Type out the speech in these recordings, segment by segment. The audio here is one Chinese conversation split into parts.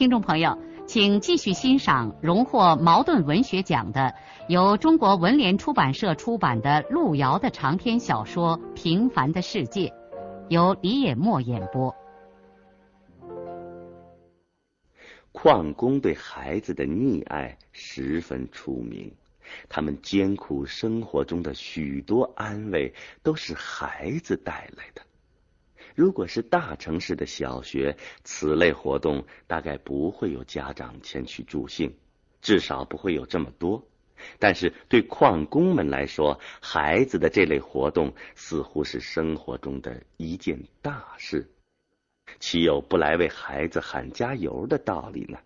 听众朋友，请继续欣赏荣获茅盾文学奖的、由中国文联出版社出版的路遥的长篇小说《平凡的世界》，由李野墨演播。矿工对孩子的溺爱十分出名，他们艰苦生活中的许多安慰都是孩子带来的。如果是大城市的小学，此类活动大概不会有家长前去助兴，至少不会有这么多。但是对矿工们来说，孩子的这类活动似乎是生活中的一件大事，岂有不来为孩子喊加油的道理呢？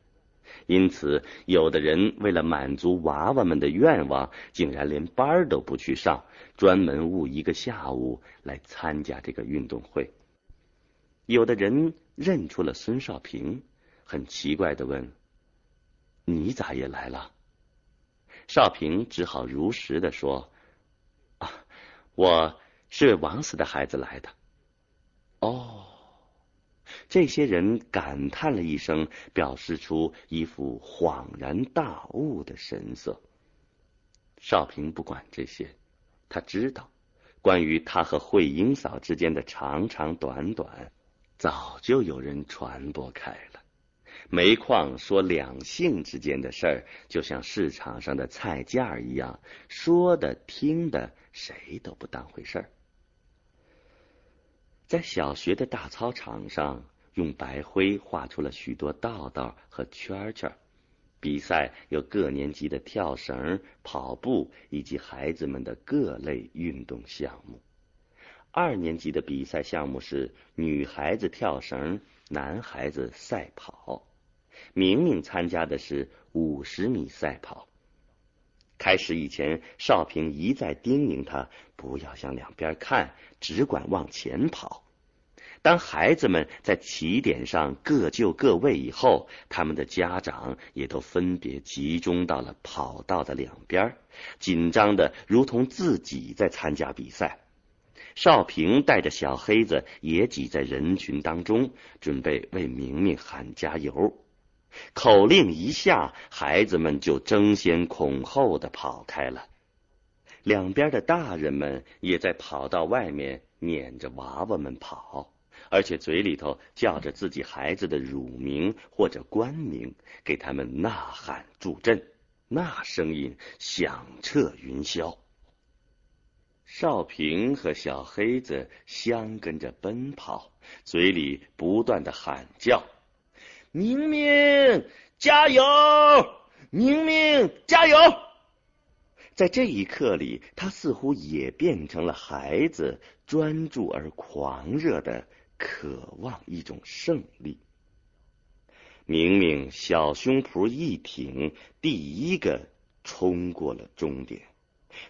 因此，有的人为了满足娃娃们的愿望，竟然连班都不去上，专门误一个下午来参加这个运动会。有的人认出了孙少平，很奇怪的问：“你咋也来了？”少平只好如实的说：“啊，我是为王死的孩子来的。”哦，这些人感叹了一声，表示出一副恍然大悟的神色。少平不管这些，他知道关于他和慧英嫂之间的长长短短。早就有人传播开了。煤矿说两性之间的事儿，就像市场上的菜价一样，说的听的谁都不当回事儿。在小学的大操场上，用白灰画出了许多道道和圈圈。比赛有各年级的跳绳、跑步以及孩子们的各类运动项目。二年级的比赛项目是女孩子跳绳，男孩子赛跑。明明参加的是五十米赛跑。开始以前，少平一再叮咛他不要向两边看，只管往前跑。当孩子们在起点上各就各位以后，他们的家长也都分别集中到了跑道的两边，紧张的如同自己在参加比赛。少平带着小黑子也挤在人群当中，准备为明明喊加油。口令一下，孩子们就争先恐后的跑开了。两边的大人们也在跑道外面撵着娃娃们跑，而且嘴里头叫着自己孩子的乳名或者官名，给他们呐喊助阵，那声音响彻云霄。少平和小黑子相跟着奔跑，嘴里不断的喊叫：“明明加油，明明加油！”在这一刻里，他似乎也变成了孩子，专注而狂热的渴望一种胜利。明明小胸脯一挺，第一个冲过了终点。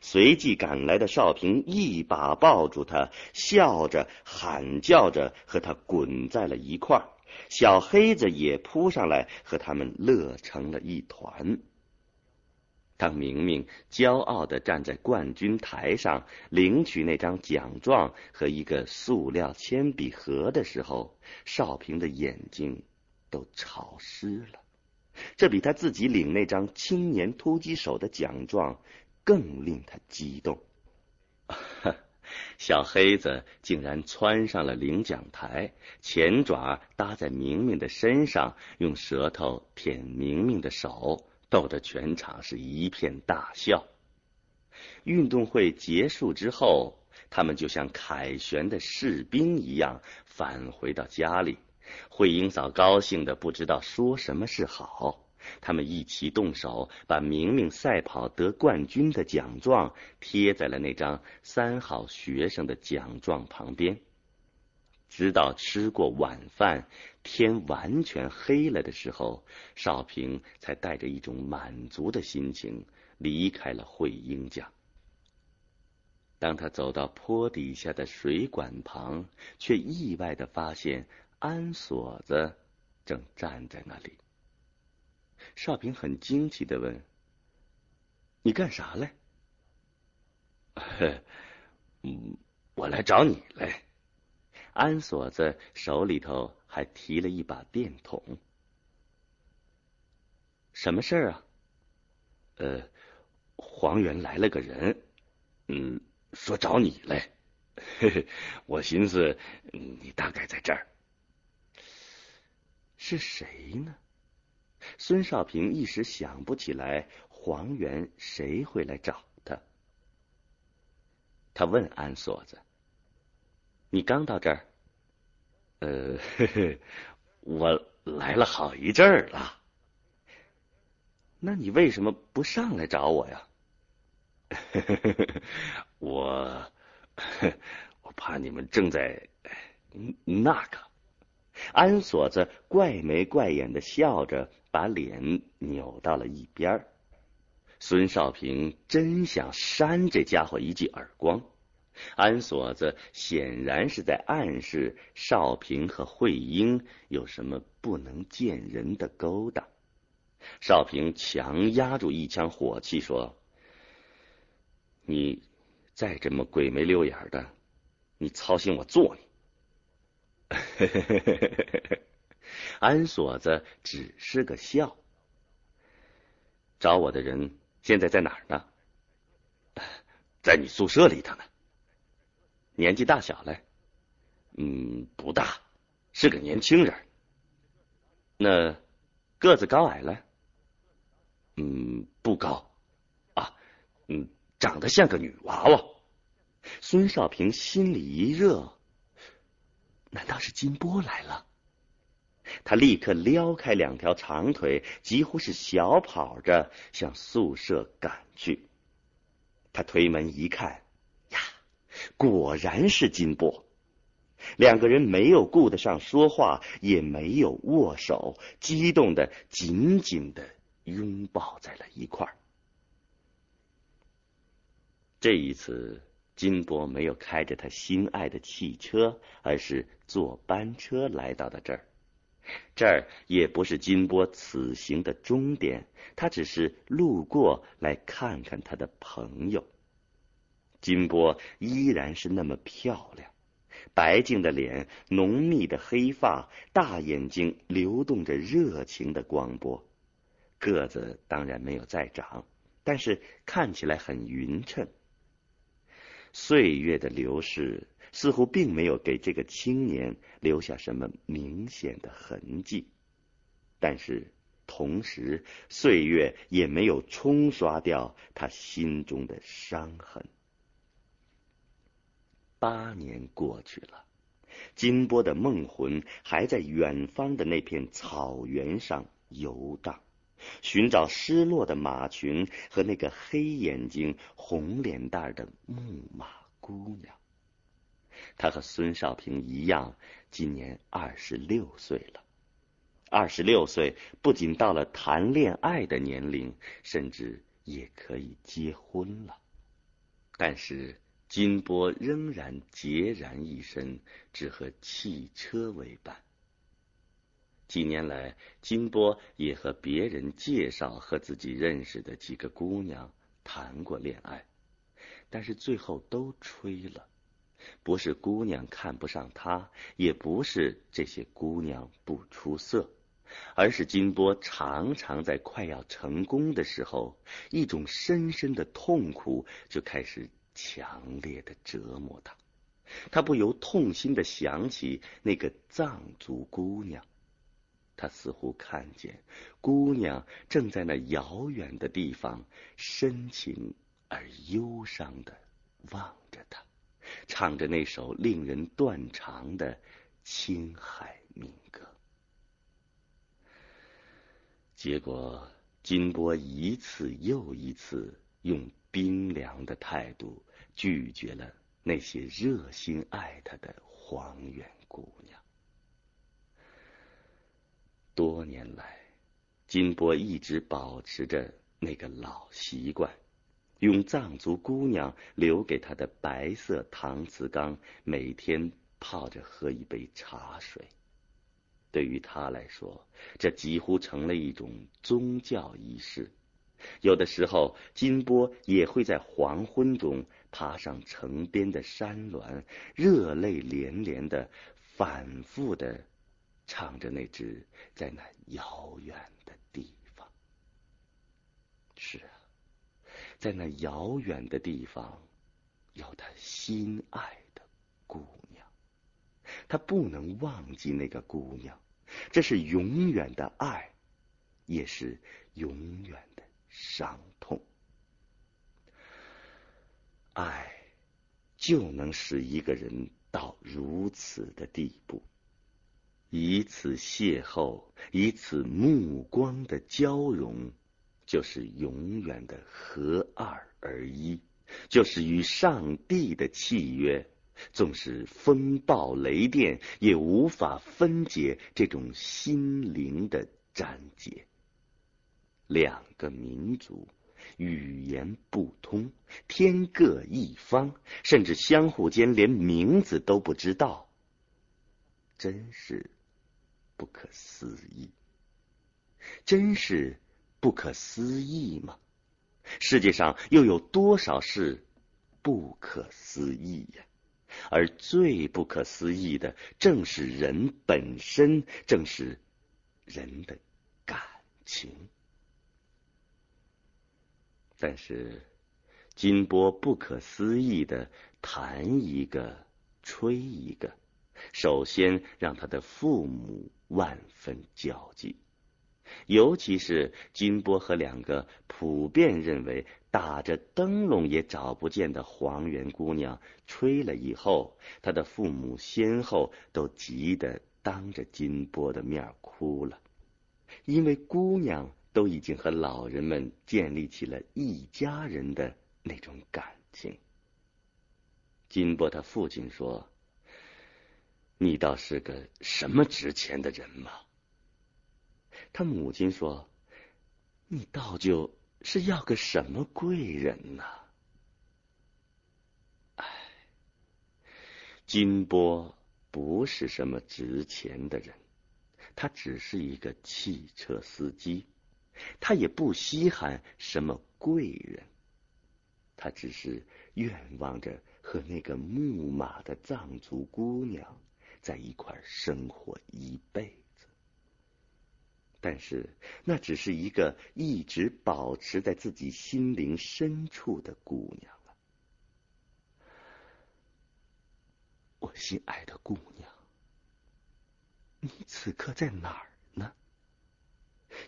随即赶来的少平一把抱住他，笑着喊叫着和他滚在了一块儿。小黑子也扑上来和他们乐成了一团。当明明骄傲的站在冠军台上领取那张奖状和一个塑料铅笔盒的时候，少平的眼睛都潮湿了。这比他自己领那张青年突击手的奖状。更令他激动，小黑子竟然窜上了领奖台，前爪搭在明明的身上，用舌头舔明明的手，逗得全场是一片大笑。运动会结束之后，他们就像凯旋的士兵一样返回到家里，慧英嫂高兴的不知道说什么是好。他们一起动手，把明明赛跑得冠军的奖状贴在了那张三好学生的奖状旁边。直到吃过晚饭，天完全黑了的时候，少平才带着一种满足的心情离开了慧英家。当他走到坡底下的水管旁，却意外的发现安锁子正站在那里。少平很惊奇的问：“你干啥来？”“嗯，我来找你来。”安锁子手里头还提了一把电筒。什么事儿啊？呃，黄原来了个人，嗯，说找你来。嘿嘿，我寻思你大概在这儿。是谁呢？孙少平一时想不起来黄原谁会来找他。他问安锁子。你刚到这儿？呃，嘿嘿，我来了好一阵儿了。那你为什么不上来找我呀？我我怕你们正在那个。安锁子怪眉怪眼的笑着，把脸扭到了一边。孙少平真想扇这家伙一记耳光。安锁子显然是在暗示少平和慧英有什么不能见人的勾当。少平强压住一腔火气说：“你再这么鬼眉溜眼的，你操心我做你。”安锁子只是个笑。找我的人现在在哪儿呢？在你宿舍里头呢。年纪大小嘞？嗯，不大，是个年轻人。那个子高矮嘞？嗯，不高。啊，嗯，长得像个女娃娃。孙少平心里一热，难道是金波来了？他立刻撩开两条长腿，几乎是小跑着向宿舍赶去。他推门一看。呀果然是金波，两个人没有顾得上说话，也没有握手，激动的紧紧的拥抱在了一块儿。这一次，金波没有开着他心爱的汽车，而是坐班车来到的这儿。这儿也不是金波此行的终点，他只是路过来看看他的朋友。金波依然是那么漂亮，白净的脸，浓密的黑发，大眼睛流动着热情的光波，个子当然没有再长，但是看起来很匀称。岁月的流逝似乎并没有给这个青年留下什么明显的痕迹，但是同时，岁月也没有冲刷掉他心中的伤痕。八年过去了，金波的梦魂还在远方的那片草原上游荡，寻找失落的马群和那个黑眼睛、红脸蛋的牧马姑娘。他和孙少平一样，今年二十六岁了。二十六岁不仅到了谈恋爱的年龄，甚至也可以结婚了。但是。金波仍然孑然一身，只和汽车为伴。几年来，金波也和别人介绍和自己认识的几个姑娘谈过恋爱，但是最后都吹了。不是姑娘看不上他，也不是这些姑娘不出色，而是金波常常在快要成功的时候，一种深深的痛苦就开始。强烈的折磨他，他不由痛心的想起那个藏族姑娘。他似乎看见姑娘正在那遥远的地方，深情而忧伤的望着他，唱着那首令人断肠的青海民歌。结果，金波一次又一次用。冰凉的态度拒绝了那些热心爱他的黄远姑娘。多年来，金波一直保持着那个老习惯，用藏族姑娘留给他的白色搪瓷缸，每天泡着喝一杯茶水。对于他来说，这几乎成了一种宗教仪式。有的时候，金波也会在黄昏中爬上城边的山峦，热泪连连的反复的唱着那支在那遥远的地方。是啊，在那遥远的地方，有他心爱的姑娘，他不能忘记那个姑娘。这是永远的爱，也是永远的伤痛。爱就能使一个人到如此的地步，以此邂逅，以此目光的交融，就是永远的合二而一，就是与上帝的契约。纵使风暴雷电，也无法分解这种心灵的粘结。两个民族语言不通，天各一方，甚至相互间连名字都不知道，真是不可思议！真是不可思议吗？世界上又有多少事不可思议呀？而最不可思议的，正是人本身，正是人的感情。但是，金波不可思议的弹一个，吹一个，首先让他的父母万分焦急。尤其是金波和两个普遍认为打着灯笼也找不见的黄原姑娘吹了以后，他的父母先后都急得当着金波的面哭了，因为姑娘都已经和老人们建立起了一家人的那种感情。金波他父亲说：“你倒是个什么值钱的人嘛！”他母亲说：“你倒就是要个什么贵人呢？”哎，金波不是什么值钱的人，他只是一个汽车司机，他也不稀罕什么贵人，他只是愿望着和那个牧马的藏族姑娘在一块生活一辈。但是，那只是一个一直保持在自己心灵深处的姑娘了。我心爱的姑娘，你此刻在哪儿呢？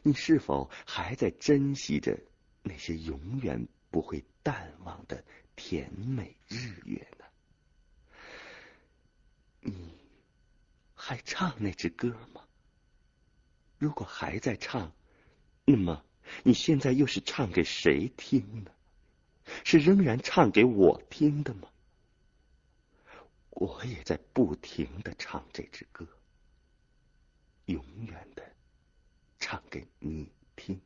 你是否还在珍惜着那些永远不会淡忘的甜美日月呢？你还唱那支歌吗？如果还在唱，那么你现在又是唱给谁听呢？是仍然唱给我听的吗？我也在不停的唱这支歌，永远的唱给你听。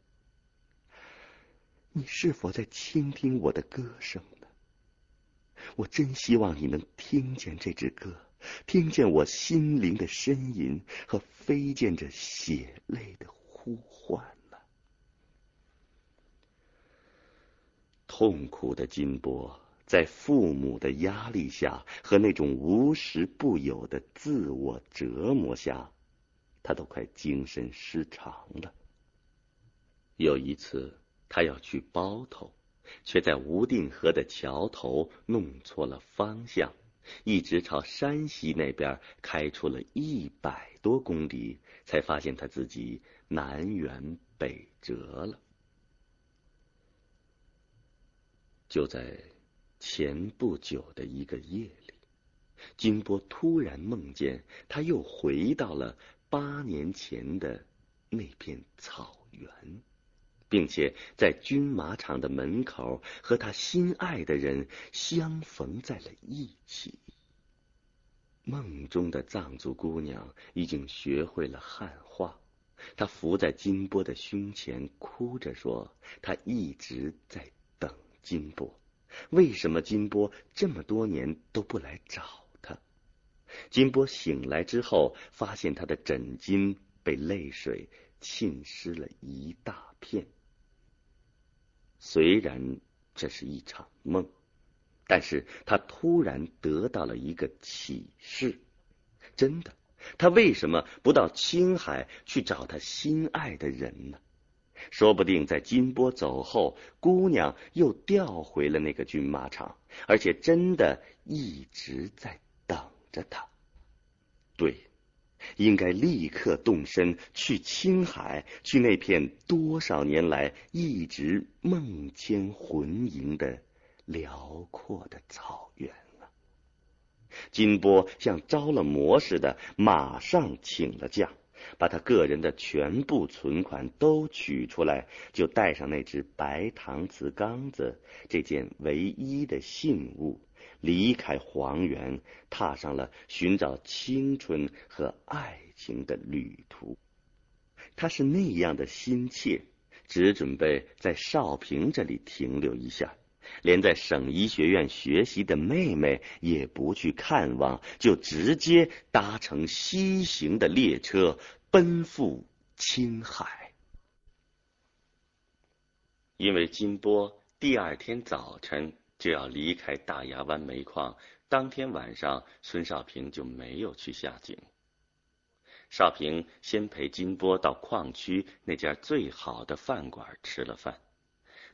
你是否在倾听我的歌声呢？我真希望你能听见这支歌。听见我心灵的呻吟和飞溅着血泪的呼唤了。痛苦的金波在父母的压力下和那种无时不有的自我折磨下，他都快精神失常了。有一次，他要去包头，却在无定河的桥头弄错了方向。一直朝山西那边开出了一百多公里，才发现他自己南辕北辙了。就在前不久的一个夜里，金波突然梦见他又回到了八年前的那片草原，并且在军马场的门口和他心爱的人相逢在了一起。梦中的藏族姑娘已经学会了汉话，她伏在金波的胸前，哭着说：“她一直在等金波，为什么金波这么多年都不来找他？”金波醒来之后，发现他的枕巾被泪水浸湿了一大片。虽然这是一场梦，但是他突然得到了一个启示：真的。他为什么不到青海去找他心爱的人呢？说不定在金波走后，姑娘又调回了那个军马场，而且真的一直在等着他。对，应该立刻动身去青海，去那片多少年来一直梦牵魂萦的辽阔的草原了。金波像着了魔似的，马上请了假，把他个人的全部存款都取出来，就带上那只白搪瓷缸子，这件唯一的信物，离开黄原，踏上了寻找青春和爱情的旅途。他是那样的心切，只准备在少平这里停留一下。连在省医学院学习的妹妹也不去看望，就直接搭乘西行的列车奔赴青海。因为金波第二天早晨就要离开大牙湾煤矿，当天晚上孙少平就没有去下井。少平先陪金波到矿区那家最好的饭馆吃了饭。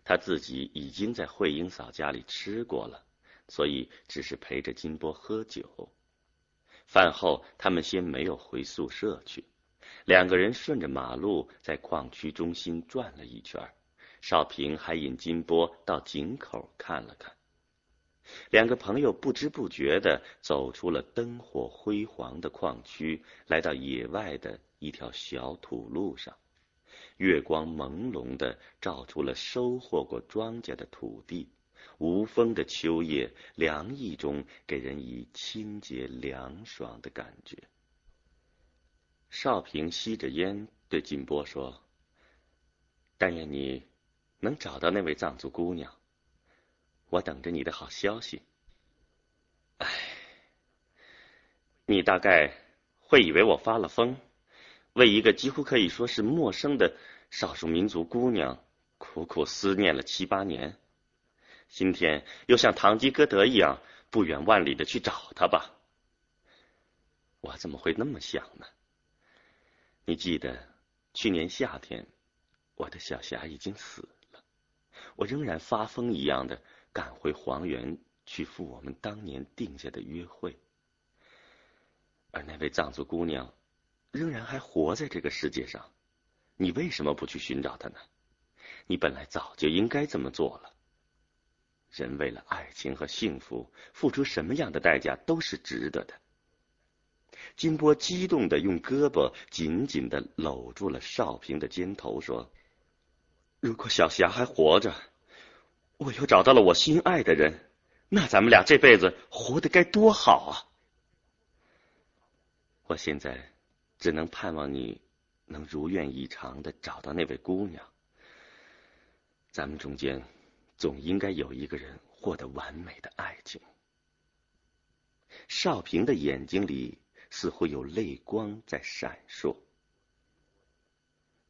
他自己已经在慧英嫂家里吃过了，所以只是陪着金波喝酒。饭后，他们先没有回宿舍去，两个人顺着马路在矿区中心转了一圈。少平还引金波到井口看了看。两个朋友不知不觉的走出了灯火辉煌的矿区，来到野外的一条小土路上。月光朦胧地照出了收获过庄稼的土地，无风的秋夜，凉意中给人以清洁凉爽的感觉。少平吸着烟，对金波说：“但愿你能找到那位藏族姑娘，我等着你的好消息。”哎，你大概会以为我发了疯。为一个几乎可以说是陌生的少数民族姑娘苦苦思念了七八年，今天又像堂吉诃德一样不远万里的去找她吧？我怎么会那么想呢？你记得去年夏天，我的小霞已经死了，我仍然发疯一样的赶回黄原去赴我们当年定下的约会，而那位藏族姑娘。仍然还活在这个世界上，你为什么不去寻找她呢？你本来早就应该这么做了。人为了爱情和幸福，付出什么样的代价都是值得的。金波激动的用胳膊紧紧的搂住了少平的肩头，说：“如果小霞还活着，我又找到了我心爱的人，那咱们俩这辈子活得该多好啊！”我现在。只能盼望你能如愿以偿的找到那位姑娘。咱们中间总应该有一个人获得完美的爱情。少平的眼睛里似乎有泪光在闪烁。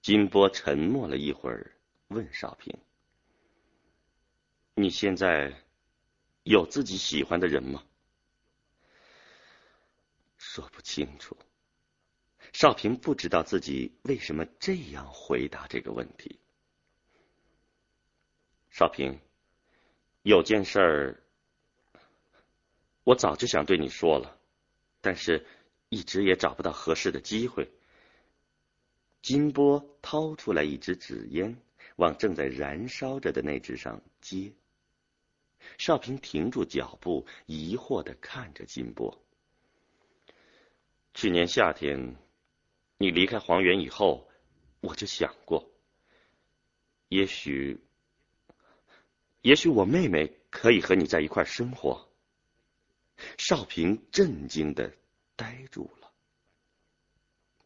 金波沉默了一会儿，问少平：“你现在有自己喜欢的人吗？”说不清楚。少平不知道自己为什么这样回答这个问题。少平，有件事儿，我早就想对你说了，但是一直也找不到合适的机会。金波掏出来一支纸烟，往正在燃烧着的那支上接。少平停住脚步，疑惑的看着金波。去年夏天。你离开黄原以后，我就想过，也许，也许我妹妹可以和你在一块生活。少平震惊的呆住了。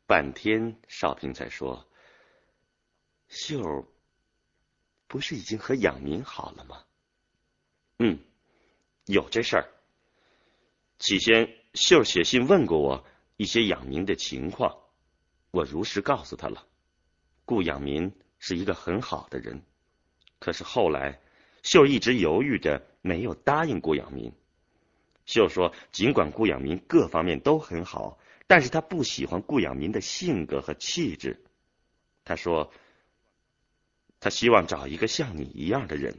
半天，少平才说：“秀儿不是已经和养民好了吗？”“嗯，有这事儿。起先，秀儿写信问过我一些养民的情况，我如实告诉他了。顾养民是一个很好的人，可是后来，秀儿一直犹豫着，没有答应顾养民。秀说，尽管顾养民各方面都很好。”但是他不喜欢顾养民的性格和气质。他说：“他希望找一个像你一样的人，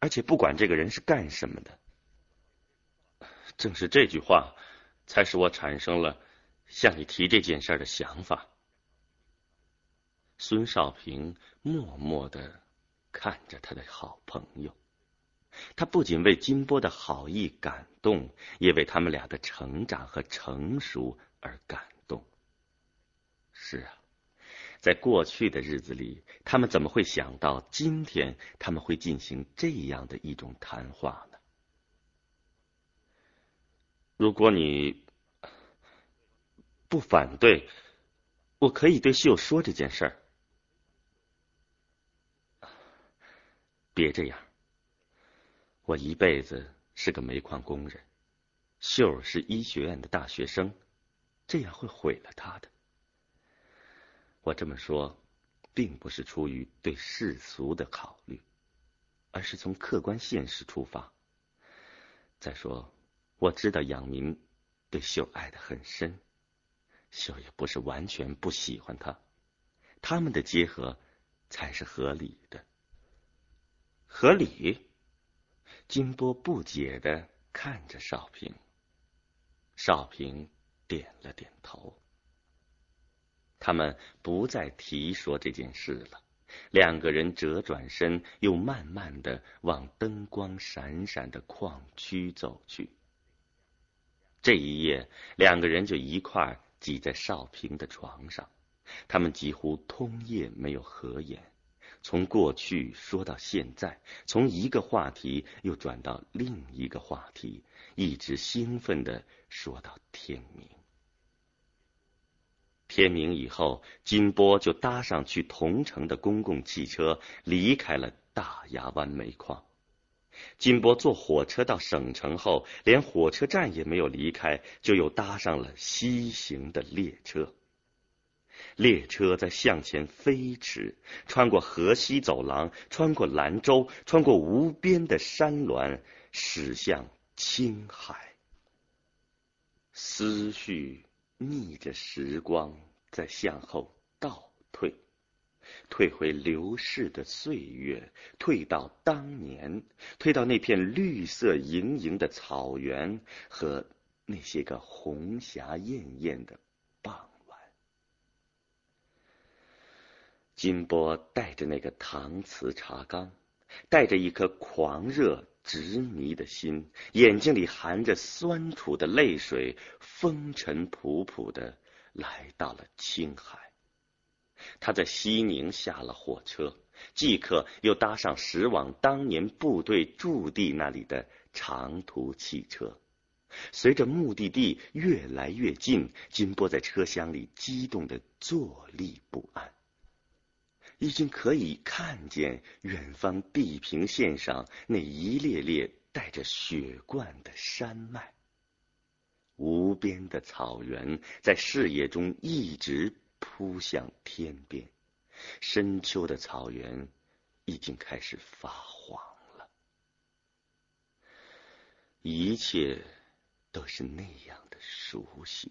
而且不管这个人是干什么的。”正是这句话，才使我产生了向你提这件事的想法。孙少平默默的看着他的好朋友。他不仅为金波的好意感动，也为他们俩的成长和成熟而感动。是啊，在过去的日子里，他们怎么会想到今天他们会进行这样的一种谈话呢？如果你不反对，我可以对秀说这件事儿。别这样。我一辈子是个煤矿工人，秀是医学院的大学生，这样会毁了他的。我这么说，并不是出于对世俗的考虑，而是从客观现实出发。再说，我知道杨明对秀爱的很深，秀也不是完全不喜欢他，他们的结合才是合理的，合理。金波不解的看着少平，少平点了点头。他们不再提说这件事了，两个人折转身，又慢慢的往灯光闪闪的矿区走去。这一夜，两个人就一块挤在少平的床上，他们几乎通夜没有合眼。从过去说到现在，从一个话题又转到另一个话题，一直兴奋的说到天明。天明以后，金波就搭上去同城的公共汽车，离开了大牙湾煤矿。金波坐火车到省城后，连火车站也没有离开，就又搭上了西行的列车。列车在向前飞驰，穿过河西走廊，穿过兰州，穿过无边的山峦，驶向青海。思绪逆着时光在向后倒退，退回流逝的岁月，退到当年，退到那片绿色盈盈的草原和那些个红霞艳艳的傍晚。金波带着那个搪瓷茶缸，带着一颗狂热执迷的心，眼睛里含着酸楚的泪水，风尘仆仆的来到了青海。他在西宁下了火车，即刻又搭上驶往当年部队驻地那里的长途汽车。随着目的地越来越近，金波在车厢里激动的坐立不安。已经可以看见远方地平线上那一列列带着雪冠的山脉，无边的草原在视野中一直扑向天边，深秋的草原已经开始发黄了，一切都是那样的熟悉。